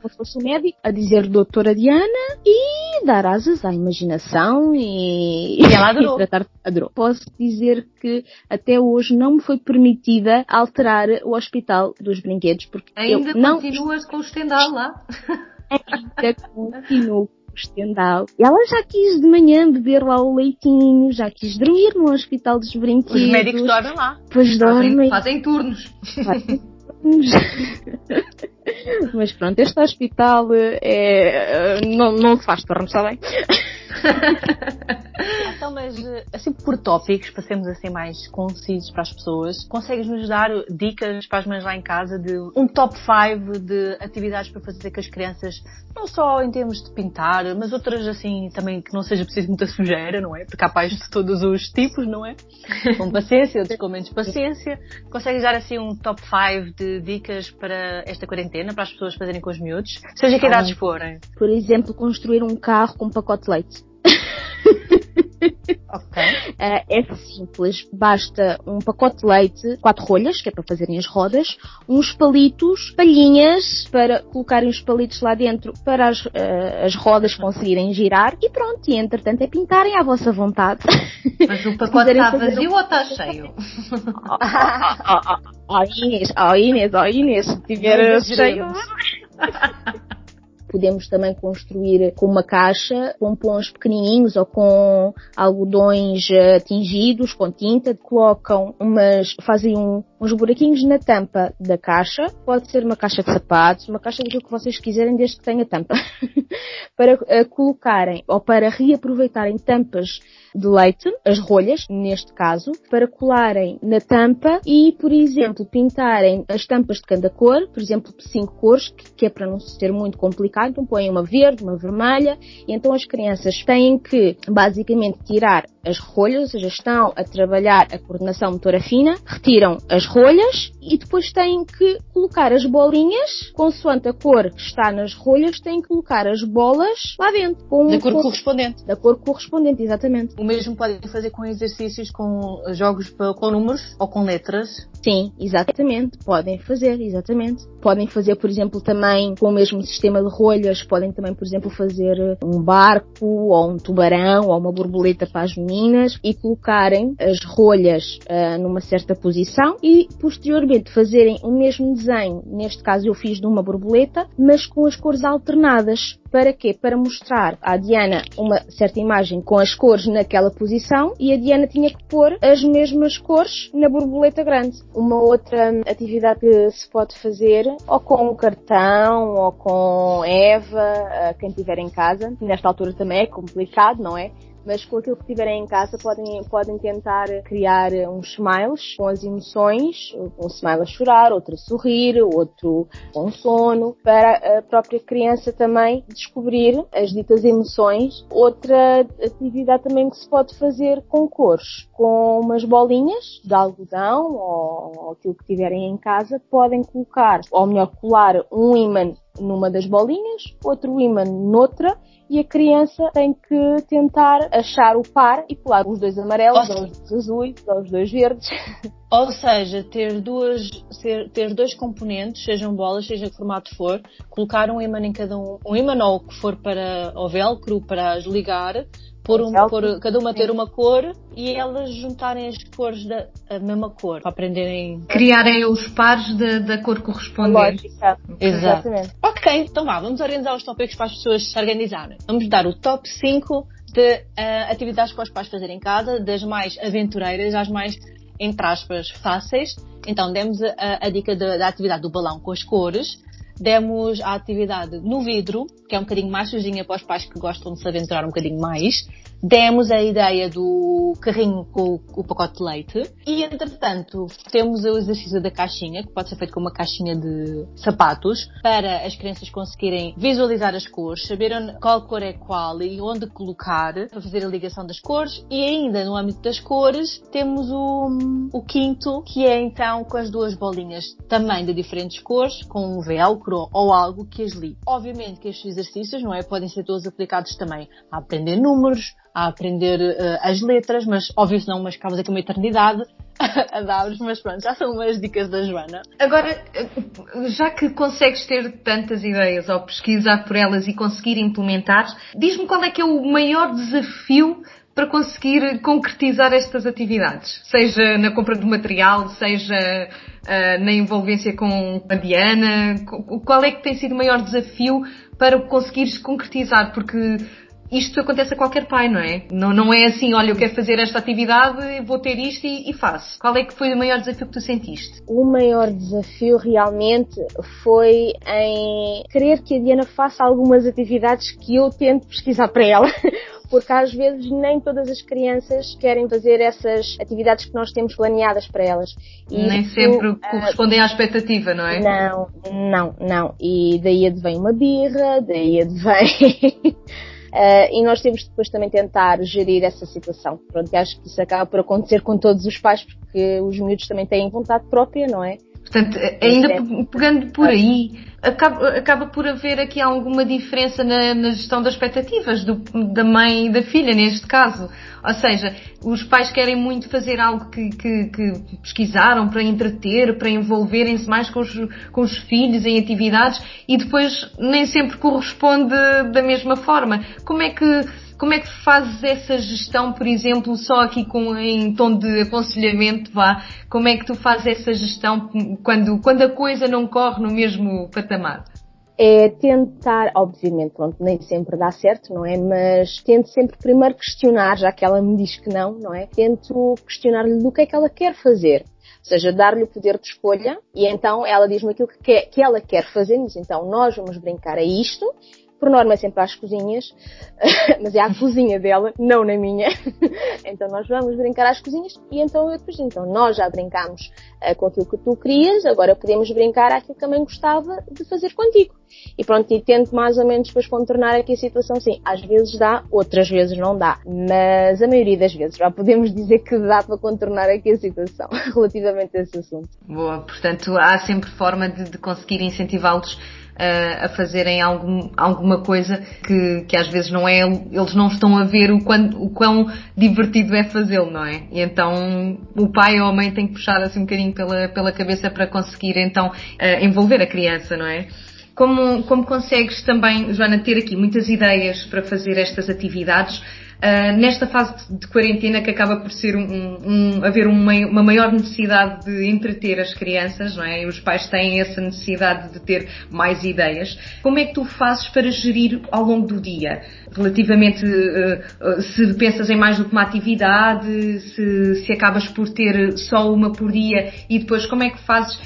S3: como se fosse um médico, a dizer doutora Diana e dar asas à imaginação e,
S1: e ela adorou.
S3: e tratar adorou. Posso dizer que até hoje não me foi permitida alterar o hospital dos brinquedos porque
S2: ainda
S3: eu não
S2: continuas com o estendal lá.
S3: ainda continuo estendal. E ela já quis de manhã beber lá o leitinho, já quis dormir no hospital dos brinquedos.
S2: Os médicos dormem lá.
S3: Pois dormem.
S2: Fazem turnos. Fazem turnos.
S3: Mas pronto, este hospital é, não, não se faz turno, está bem?
S1: então, mas assim por tópicos, para sermos assim mais concisos para as pessoas, consegues-nos dar dicas para as mães lá em casa de um top 5 de atividades para fazer com as crianças, não só em termos de pintar, mas outras assim também que não seja preciso muita sujeira, não é? Porque há pais de todos os tipos, não é? Com paciência, outros com menos paciência. Consegues dar assim um top 5 de dicas para esta quarentena, para as pessoas fazerem com os miúdos, seja que idades forem?
S3: Por exemplo, construir um carro com um pacote de leite.
S1: Ok.
S3: Uh, é simples, basta um pacote de leite, quatro rolhas, que é para fazerem as rodas, uns palitos, palhinhas para colocarem os palitos lá dentro para as, uh, as rodas conseguirem girar e pronto, e entretanto é pintarem à vossa vontade.
S2: Mas o pacote está vazio um... ou está cheio?
S3: Ó oh, oh, oh, Inês, ó oh, Inês, ó oh, Inês, se tiver cheio. Podemos também construir com uma caixa, com pons pequenininhos ou com algodões eh, tingidos com tinta, colocam umas, fazem um, uns buraquinhos na tampa da caixa. Pode ser uma caixa de sapatos, uma caixa daquilo que vocês quiserem, desde que tenha tampa. para uh, colocarem ou para reaproveitarem tampas de leite, as rolhas, neste caso, para colarem na tampa e, por exemplo, pintarem as tampas de cada cor, por exemplo, cinco cores, que é para não ser muito complicado, então põem uma verde, uma vermelha, e então as crianças têm que, basicamente, tirar as rolhas, ou seja, estão a trabalhar a coordenação motora fina, retiram as rolhas e depois têm que colocar as bolinhas, consoante a cor que está nas rolhas, têm que colocar as bolas lá dentro.
S1: Com da cor, cor correspondente.
S3: Da cor correspondente, exatamente.
S1: O mesmo podem fazer com exercícios com jogos com números ou com letras?
S3: Sim, exatamente. Podem fazer, exatamente. Podem fazer, por exemplo, também com o mesmo sistema de rolhas, podem também, por exemplo, fazer um barco ou um tubarão ou uma borboleta para as meninas e colocarem as rolhas uh, numa certa posição e posteriormente fazerem o mesmo desenho. Neste caso eu fiz de uma borboleta, mas com as cores alternadas. Para quê? Para mostrar à Diana uma certa imagem com as cores naquela posição e a Diana tinha que pôr as mesmas cores na borboleta grande. Uma outra atividade que se pode fazer ou com um cartão ou com Eva, quem tiver em casa. Nesta altura também é complicado, não é? Mas com aquilo que tiverem em casa podem, podem tentar criar uns smiles com as emoções, um smile a chorar, outro a sorrir, outro com sono, para a própria criança também descobrir as ditas emoções. Outra atividade também que se pode fazer com cores, com umas bolinhas de algodão ou, ou aquilo que tiverem em casa, podem colocar, ou melhor, colar um imã numa das bolinhas, outro imã noutra e a criança tem que tentar achar o par e pular os dois amarelos, ou os dois azuis, ou os dois verdes.
S1: Ou seja, ter duas, ter dois componentes, sejam bolas, seja que formato for, colocar um imã em cada um, um imã ou que for para o velcro para as ligar, por, um, por cada uma ter uma cor e elas juntarem as cores da mesma cor para aprenderem.
S2: Criarem os pares de, da cor correspondente.
S3: Lógica.
S1: Exatamente. Ok, então vá, vamos organizar os tópicos para as pessoas se organizarem. Vamos dar o top 5 de uh, atividades para os pais fazerem em casa, das mais aventureiras às mais, entre aspas, fáceis. Então, demos a, a dica da atividade do balão com as cores, demos a atividade no vidro, que é um bocadinho mais sujinha para os pais que gostam de se aventurar um bocadinho mais. Demos a ideia do carrinho com o pacote de leite e, entretanto, temos o exercício da caixinha, que pode ser feito com uma caixinha de sapatos, para as crianças conseguirem visualizar as cores, saber qual cor é qual e onde colocar, para fazer a ligação das cores. E ainda no âmbito das cores, temos o, o quinto, que é então com as duas bolinhas também de diferentes cores, com um velcro ou algo que as ligue. Obviamente que estes exercícios, não é, podem ser todos aplicados também a aprender números, a aprender uh, as letras, mas óbvio não, mas acabamos aqui uma eternidade a dar-vos, mas pronto, já são umas dicas da Joana.
S2: Agora, já que consegues ter tantas ideias ou pesquisar por elas e conseguir implementar, diz-me qual é que é o maior desafio para conseguir concretizar estas atividades? Seja na compra do material, seja uh, na envolvência com a Diana, qual é que tem sido o maior desafio para conseguires concretizar? Porque isto acontece a qualquer pai, não é? Não, não é assim, olha, eu quero fazer esta atividade, vou ter isto e, e, faço. Qual é que foi o maior desafio que tu sentiste?
S3: O maior desafio realmente foi em querer que a Diana faça algumas atividades que eu tento pesquisar para ela. Porque às vezes nem todas as crianças querem fazer essas atividades que nós temos planeadas para elas.
S2: E nem isso, sempre correspondem uh, à expectativa, não é?
S3: Não, não, não. E daí advém uma birra, daí advém Uh, e nós temos depois também tentar gerir essa situação. Pronto, acho que isso acaba por acontecer com todos os pais, porque os miúdos também têm vontade própria, não é?
S2: Portanto, ainda é. pegando por aí, acaba, acaba por haver aqui alguma diferença na, na gestão das expectativas do, da mãe e da filha, neste caso. Ou seja, os pais querem muito fazer algo que, que, que pesquisaram para entreter, para envolverem-se mais com os, com os filhos em atividades e depois nem sempre corresponde da mesma forma. Como é que como é que fazes essa gestão, por exemplo, só aqui com, em tom de aconselhamento, vá? Como é que tu fazes essa gestão quando, quando a coisa não corre no mesmo patamar?
S3: é tentar, obviamente, pronto, nem sempre dá certo, não é? Mas tento sempre primeiro questionar, já que ela me diz que não, não é? Tento questionar-lhe do que é que ela quer fazer. Ou seja, dar-lhe o poder de escolha e então ela diz-me aquilo que, quer, que ela quer fazer, diz então nós vamos brincar a isto por norma é sempre às cozinhas, mas é à cozinha dela, não na minha. então nós vamos brincar às cozinhas e então eu depois, então nós já brincámos uh, com aquilo que tu querias, agora podemos brincar aquilo que também gostava de fazer contigo. E pronto, e tento mais ou menos depois contornar aqui a situação, sim, às vezes dá, outras vezes não dá, mas a maioria das vezes já podemos dizer que dá para contornar aqui a situação relativamente a esse assunto.
S2: Boa, portanto há sempre forma de, de conseguir incentivá-los uh, a fazerem algum, alguma coisa que, que às vezes não é, eles não estão a ver o, quão, o quão divertido é fazê-lo, não é? E então o pai ou a mãe tem que puxar assim um bocadinho pela, pela cabeça para conseguir então uh, envolver a criança, não é? Como, como consegues também, Joana, ter aqui muitas ideias para fazer estas atividades, Uh, nesta fase de quarentena que acaba por ser um, um haver uma, maior necessidade de entreter as crianças, não é? E os pais têm essa necessidade de ter mais ideias. Como é que tu fazes para gerir ao longo do dia? Relativamente, uh, uh, se pensas em mais do que uma atividade, se, se acabas por ter só uma por dia e depois como é que fazes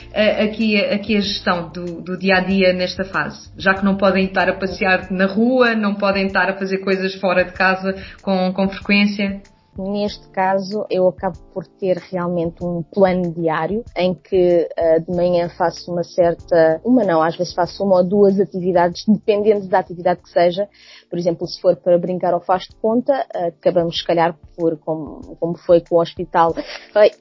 S2: aqui, aqui a gestão do, do dia a dia nesta fase? Já que não podem estar a passear na rua, não podem estar a fazer coisas fora de casa, com, com frequência?
S3: Neste caso, eu acabo por ter realmente um plano diário em que uh, de manhã faço uma certa, uma não, às vezes faço uma ou duas atividades, dependendo da atividade que seja. Por exemplo, se for para brincar ao faz de conta, uh, acabamos se calhar por, como, como foi com o hospital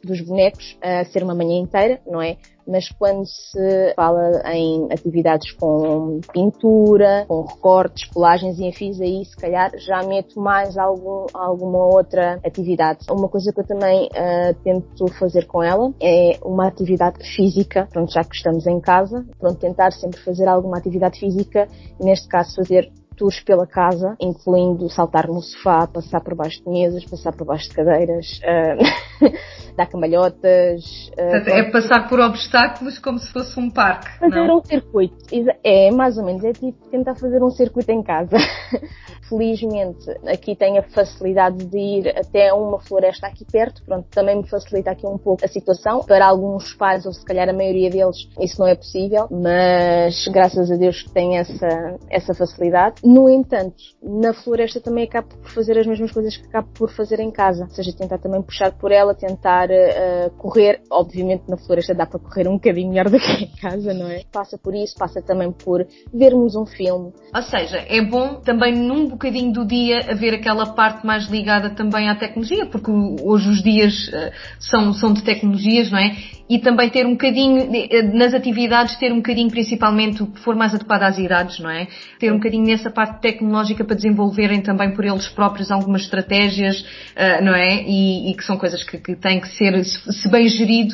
S3: dos bonecos, uh, ser uma manhã inteira, não é? Mas quando se fala em atividades com pintura, com recortes, colagens e afins, aí se calhar já meto mais algum, alguma outra atividade. Uma coisa que eu também uh, tento fazer com ela é uma atividade física, pronto, já que estamos em casa, pronto, tentar sempre fazer alguma atividade física, neste caso fazer tours pela casa, incluindo saltar no sofá, passar por baixo de mesas, passar por baixo de cadeiras, uh, dar camalhotas.
S2: Uh, é passar por obstáculos como se fosse um parque.
S3: Fazer
S2: não?
S3: um circuito. É mais ou menos, é tipo tentar fazer um circuito em casa. felizmente aqui tenho a facilidade de ir até uma floresta aqui perto, pronto, também me facilita aqui um pouco a situação. Para alguns pais, ou se calhar a maioria deles, isso não é possível, mas graças a Deus que tem essa, essa facilidade. No entanto, na floresta também acabo por fazer as mesmas coisas que acabo por fazer em casa, ou seja, tentar também puxar por ela, tentar uh, correr. Obviamente na floresta dá para correr um bocadinho melhor do que em casa, não é? Passa por isso, passa também por vermos um filme.
S2: Ou seja, é bom também num bocadinho do dia haver aquela parte mais ligada também à tecnologia, porque hoje os dias uh, são, são de tecnologias, não é? E também ter um bocadinho, eh, nas atividades, ter um bocadinho principalmente o que for mais adequado às idades, não é? Ter um bocadinho nessa parte tecnológica para desenvolverem também por eles próprios algumas estratégias, uh, não é? E, e, que são coisas que, que têm que ser, se bem gerido,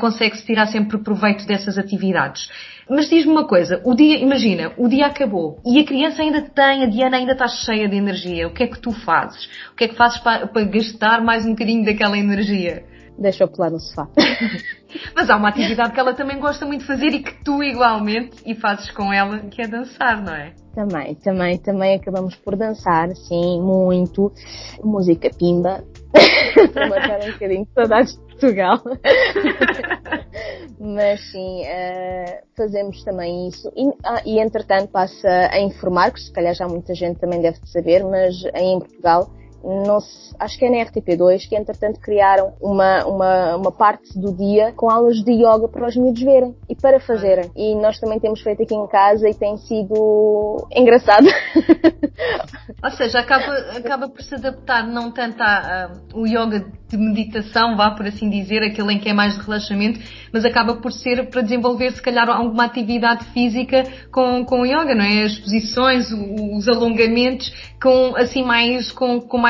S2: consegue-se tirar sempre proveito dessas atividades. Mas diz-me uma coisa, o dia, imagina, o dia acabou e a criança ainda tem, a Diana ainda está cheia de energia. O que é que tu fazes? O que é que fazes para, para gastar mais um bocadinho daquela energia?
S3: Deixa-o pular no sofá.
S2: Mas há uma atividade que ela também gosta muito de fazer e que tu igualmente e fazes com ela, que é dançar, não é?
S3: Também, também, também acabamos por dançar, sim, muito. Música pimba. para matar um bocadinho de saudades de Portugal. Mas sim, uh, fazemos também isso. E, ah, e entretanto passa a informar, que se calhar já muita gente também deve saber, mas em Portugal não se, acho que é na RTP2, que entretanto criaram uma, uma, uma parte do dia com aulas de yoga para os miúdos verem e para fazerem. E nós também temos feito aqui em casa e tem sido engraçado.
S2: Ou seja, acaba, acaba por se adaptar não tanto ao yoga de meditação, vá por assim dizer, aquele em que é mais de relaxamento, mas acaba por ser para desenvolver se calhar alguma atividade física com, com o yoga, não é? As posições, os alongamentos com assim mais com, com mais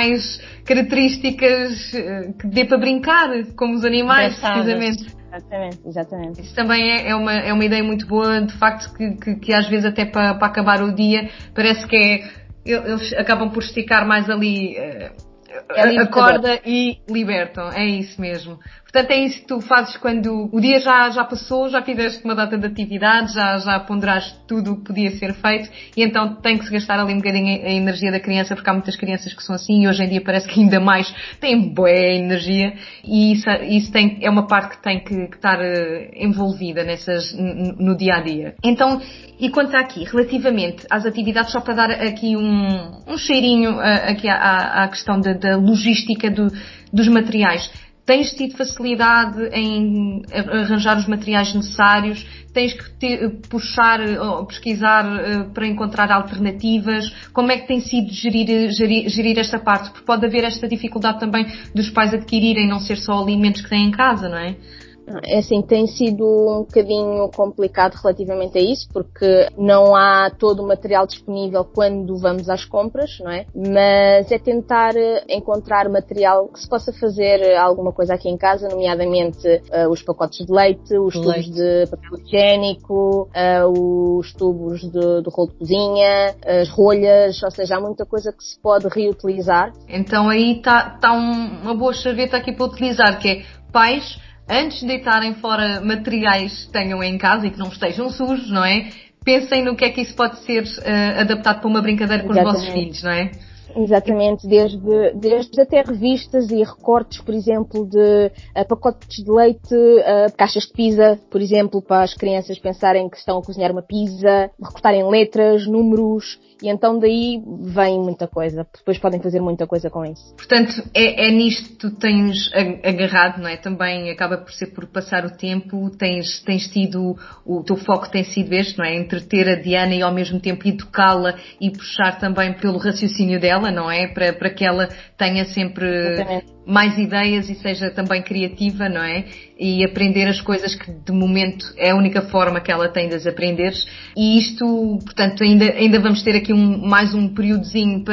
S2: características eh, que dê para brincar, como os animais, precisamente.
S3: Exatamente, exatamente.
S2: Isso também é, é, uma, é uma ideia muito boa, de facto, que, que, que às vezes até para, para acabar o dia parece que é eles acabam por esticar mais ali uh, é a corda e libertam. É isso mesmo. Portanto, é isso que tu fazes quando o dia já, já passou, já fizeste uma data de atividade, já, já ponderaste tudo o que podia ser feito e então tem que se gastar ali um bocadinho a energia da criança porque há muitas crianças que são assim e hoje em dia parece que ainda mais têm boa energia e isso, isso tem, é uma parte que tem que, que estar uh, envolvida nessas, no dia a dia. Então, e quanto aqui, relativamente às atividades, só para dar aqui um, um cheirinho uh, aqui à, à questão da, da logística do, dos materiais Tens tido facilidade em arranjar os materiais necessários? Tens que ter, puxar ou pesquisar eh, para encontrar alternativas? Como é que tem sido gerir, gerir, gerir esta parte? Porque pode haver esta dificuldade também dos pais adquirirem, não ser só alimentos que têm em casa, não é?
S3: É assim, tem sido um bocadinho complicado relativamente a isso, porque não há todo o material disponível quando vamos às compras, não é? Mas é tentar eh, encontrar material que se possa fazer alguma coisa aqui em casa, nomeadamente uh, os pacotes de leite, os leite. tubos de papel higiênico, uh, os tubos de, do rolo de cozinha, as rolhas, ou seja, há muita coisa que se pode reutilizar.
S2: Então aí está tá um, uma boa chaveta aqui para utilizar, que é pais antes de deitarem fora materiais que tenham em casa e que não estejam sujos, não é? Pensem no que é que isso pode ser uh, adaptado para uma brincadeira com Exatamente. os vossos filhos, não é?
S3: Exatamente, desde, desde até revistas e recortes, por exemplo, de uh, pacotes de leite, uh, caixas de pizza, por exemplo, para as crianças pensarem que estão a cozinhar uma pizza, recortarem letras, números, e então daí vem muita coisa. Depois podem fazer muita coisa com isso.
S2: Portanto, é, é nisto que tu tens agarrado, não é? Também acaba por ser por passar o tempo, tens, tens tido, o teu foco tem sido este, não é? Entreter a Diana e ao mesmo tempo educá-la e puxar também pelo raciocínio dela, não é? Para, para que ela tenha sempre Exatamente mais ideias e seja também criativa, não é? E aprender as coisas que de momento é a única forma que ela tem de as aprenderes. E isto, portanto, ainda, ainda vamos ter aqui um, mais um períodozinho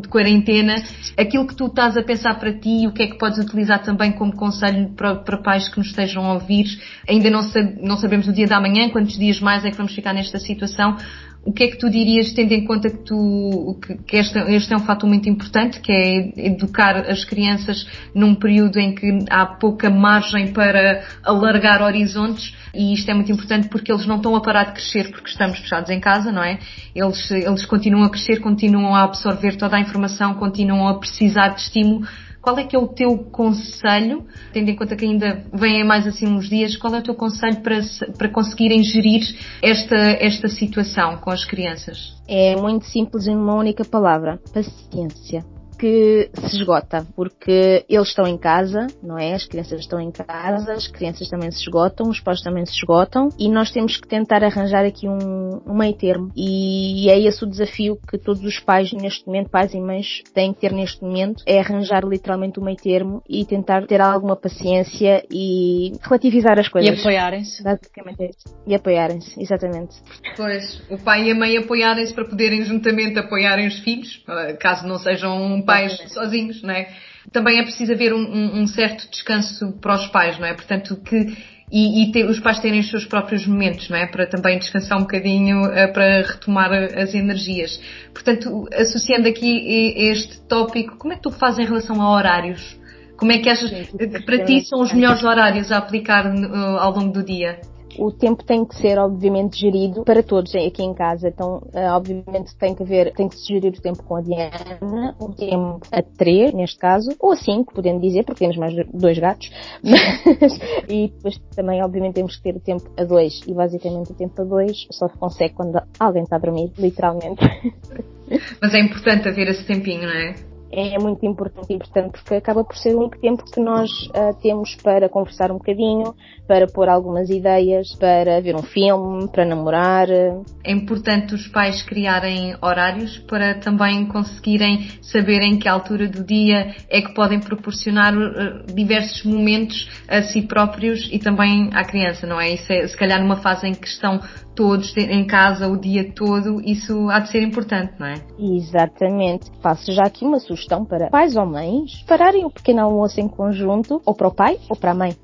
S2: de quarentena. Aquilo que tu estás a pensar para ti, o que é que podes utilizar também como conselho para, para pais que nos estejam a ouvir. Ainda não, não sabemos o dia da manhã, quantos dias mais é que vamos ficar nesta situação o que é que tu dirias, tendo em conta que, tu, que, este, este, é um fator muito importante, que é educar as crianças num período em que há pouca margem para alargar horizontes e isto é muito importante porque eles não estão a parar de crescer porque estamos fechados em casa, não é? Eles, eles continuam a crescer, continuam a absorver toda a informação, continuam a precisar de estímulo qual é que é o teu conselho, tendo em conta que ainda vêm mais assim uns dias, qual é o teu conselho para, para conseguirem gerir esta, esta situação com as crianças?
S3: É muito simples em uma única palavra: paciência que se esgota, porque eles estão em casa, não é? As crianças estão em casa, as crianças também se esgotam, os pais também se esgotam e nós temos que tentar arranjar aqui um, um meio termo. E é esse o desafio que todos os pais neste momento, pais e mães, têm que ter neste momento, é arranjar literalmente um meio termo e tentar ter alguma paciência e relativizar as coisas.
S1: E apoiarem-se.
S3: Basicamente é isso. E apoiarem-se, exatamente.
S2: Pois, o pai e a mãe apoiarem-se para poderem juntamente apoiarem os filhos, caso não sejam pais sozinhos, não é? Também é preciso haver um, um, um, certo descanso para os pais, não é? Portanto, que e, e ter, os pais terem os seus próprios momentos, não é? Para também descansar um bocadinho, uh, para retomar as energias. Portanto, associando aqui este tópico, como é que tu fazes em relação a horários? Como é que achas que para ti são os melhores horários a aplicar ao longo do dia?
S3: O tempo tem que ser obviamente gerido para todos aqui em casa. Então, uh, obviamente tem que haver, tem que se gerir o tempo com a Diana, o tempo a três, neste caso, ou a cinco, podendo dizer, porque temos mais dois gatos. Mas, e depois também, obviamente, temos que ter o tempo a dois. E basicamente o tempo a dois só se consegue quando alguém está a dormir, literalmente.
S2: Mas é importante haver esse tempinho, não é?
S3: É muito importante, importante porque acaba por ser o único tempo que nós uh, temos para conversar um bocadinho, para pôr algumas ideias, para ver um filme, para namorar.
S2: É importante os pais criarem horários para também conseguirem saber em que altura do dia é que podem proporcionar uh, diversos momentos a si próprios e também à criança, não é? Isso é, se calhar numa fase em que estão todos em casa o dia todo, isso há de ser importante, não é?
S3: Exatamente. Faço já aqui uma sugestão para pais ou mães pararem o pequeno almoço em conjunto, ou para o pai ou para a mãe.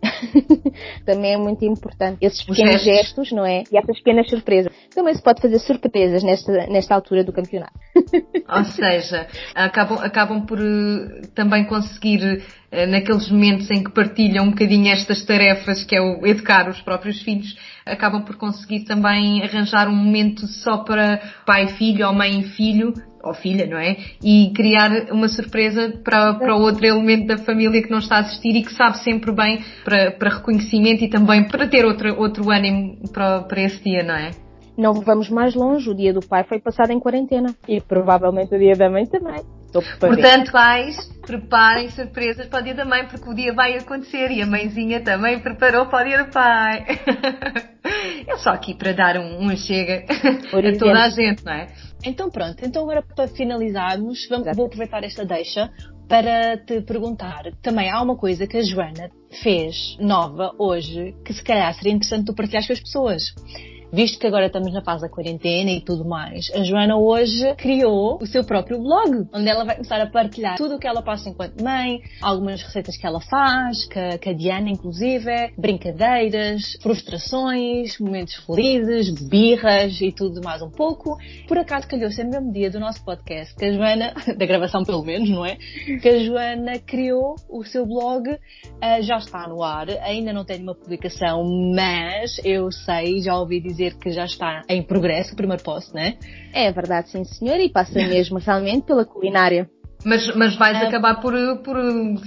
S3: Também é muito importante. Esses pequenos gestos. gestos, não é? E essas pequenas surpresas. Também se pode fazer surpresas nesta, nesta altura do campeonato.
S2: Ou seja, acabam, acabam por uh, também conseguir naqueles momentos em que partilham um bocadinho estas tarefas, que é o educar os próprios filhos, acabam por conseguir também arranjar um momento só para pai e filho ou mãe e filho, ou filha, não é? E criar uma surpresa para, para outro elemento da família que não está a assistir e que sabe sempre bem para, para reconhecimento e também para ter outro, outro ânimo para, para esse dia, não é?
S3: Não vamos mais longe, o dia do pai foi passado em quarentena e provavelmente o dia da mãe também.
S2: Portanto, pais, preparem surpresas para o dia da mãe, porque o dia vai acontecer e a mãezinha também preparou para o dia do pai. É só aqui para dar um, um chega a toda a gente, não é?
S1: Então pronto, então agora para finalizarmos, vamos, vou aproveitar esta deixa para te perguntar. Também há uma coisa que a Joana fez nova hoje que se calhar seria interessante tu partilhar com as pessoas visto que agora estamos na fase da quarentena e tudo mais, a Joana hoje criou o seu próprio blog, onde ela vai começar a partilhar tudo o que ela passa enquanto mãe, algumas receitas que ela faz, que, que a Diana inclusive, brincadeiras, frustrações, momentos felizes, birras e tudo mais um pouco. Por acaso calhou ser no mesmo dia do nosso podcast que a Joana, da gravação pelo menos, não é? Que a Joana criou o seu blog, uh, já está no ar, ainda não tem uma publicação, mas eu sei, já ouvi dizer dizer que já está em progresso o primeiro post, né?
S3: É verdade, sim senhor, e passa mesmo realmente pela culinária.
S2: Mas, mas vais é. acabar por, por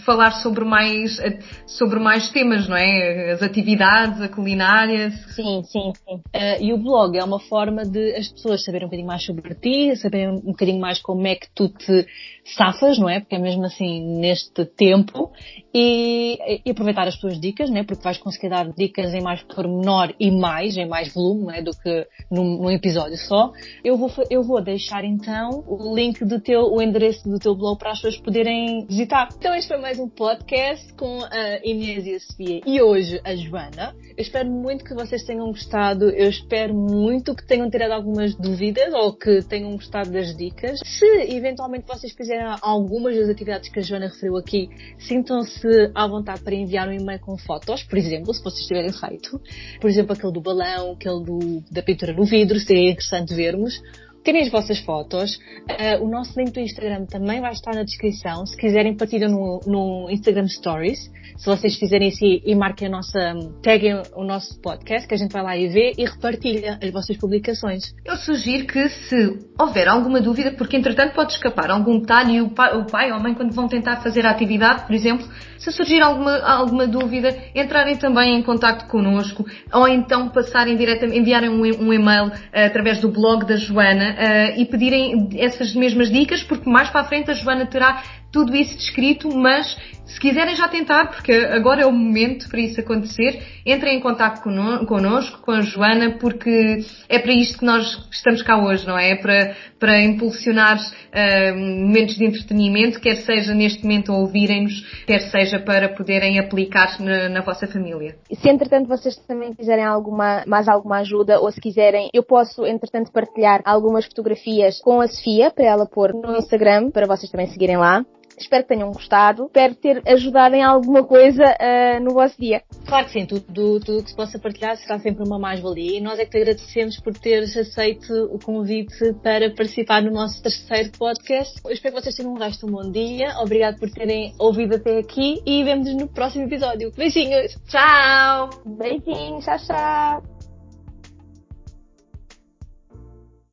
S2: falar sobre mais, sobre mais temas, não é? As atividades, a culinária.
S3: Sim, sim, sim.
S1: Uh, e o blog é uma forma de as pessoas saberem um bocadinho mais sobre ti, saberem um bocadinho mais como é que tu te safas, não é? Porque é mesmo assim neste tempo e, e, aproveitar as tuas dicas, né? Porque vais conseguir dar dicas em mais pormenor e mais, em mais volume, né? Do que num, num, episódio só. Eu vou, eu vou deixar então o link do teu, o endereço do teu blog para as pessoas poderem visitar. Então este foi mais um podcast com a Inês e a Sofia e hoje a Joana. Eu espero muito que vocês tenham gostado. Eu espero muito que tenham tirado algumas dúvidas ou que tenham gostado das dicas. Se eventualmente vocês fizerem algumas das atividades que a Joana referiu aqui, sintam-se à vontade para enviar um e-mail com fotos, por exemplo, se vocês tiverem feito. Por exemplo, aquele do balão, aquele do, da pintura no vidro, seria interessante vermos terem as vossas fotos. Uh, o nosso link do Instagram também vai estar na descrição. Se quiserem, partilham no, no Instagram Stories. Se vocês fizerem assim e marquem a nossa, taguem o nosso podcast, que a gente vai lá e vê e repartilha as vossas publicações.
S2: Eu sugiro que se houver alguma dúvida, porque entretanto pode escapar algum detalhe e o pai, o pai ou a mãe quando vão tentar fazer a atividade, por exemplo, se surgir alguma, alguma dúvida, entrarem também em contato connosco ou então passarem diretamente, enviarem um, um e-mail uh, através do blog da Joana uh, e pedirem essas mesmas dicas, porque mais para a frente a Joana terá tudo isso descrito, mas se quiserem já tentar, porque agora é o momento para isso acontecer, entrem em contato connosco, com a Joana, porque é para isto que nós estamos cá hoje, não é? É para, para impulsionar uh, momentos de entretenimento, quer seja neste momento a ouvirem-nos, quer seja para poderem aplicar na, na vossa família.
S3: Se entretanto vocês também quiserem alguma, mais alguma ajuda, ou se quiserem, eu posso entretanto partilhar algumas fotografias com a Sofia, para ela pôr no Instagram, para vocês também seguirem lá. Espero que tenham gostado. Espero ter ajudado em alguma coisa uh, no vosso dia.
S1: Claro que sim, tudo, tudo que se possa partilhar será sempre uma mais-valia e nós é que te agradecemos por teres aceito o convite para participar no nosso terceiro podcast. Eu espero que vocês tenham um resto de um bom dia. Obrigado por terem ouvido até aqui e vemos-nos no próximo episódio. Beijinhos!
S2: Tchau!
S3: Beijinhos, tchau, tchau!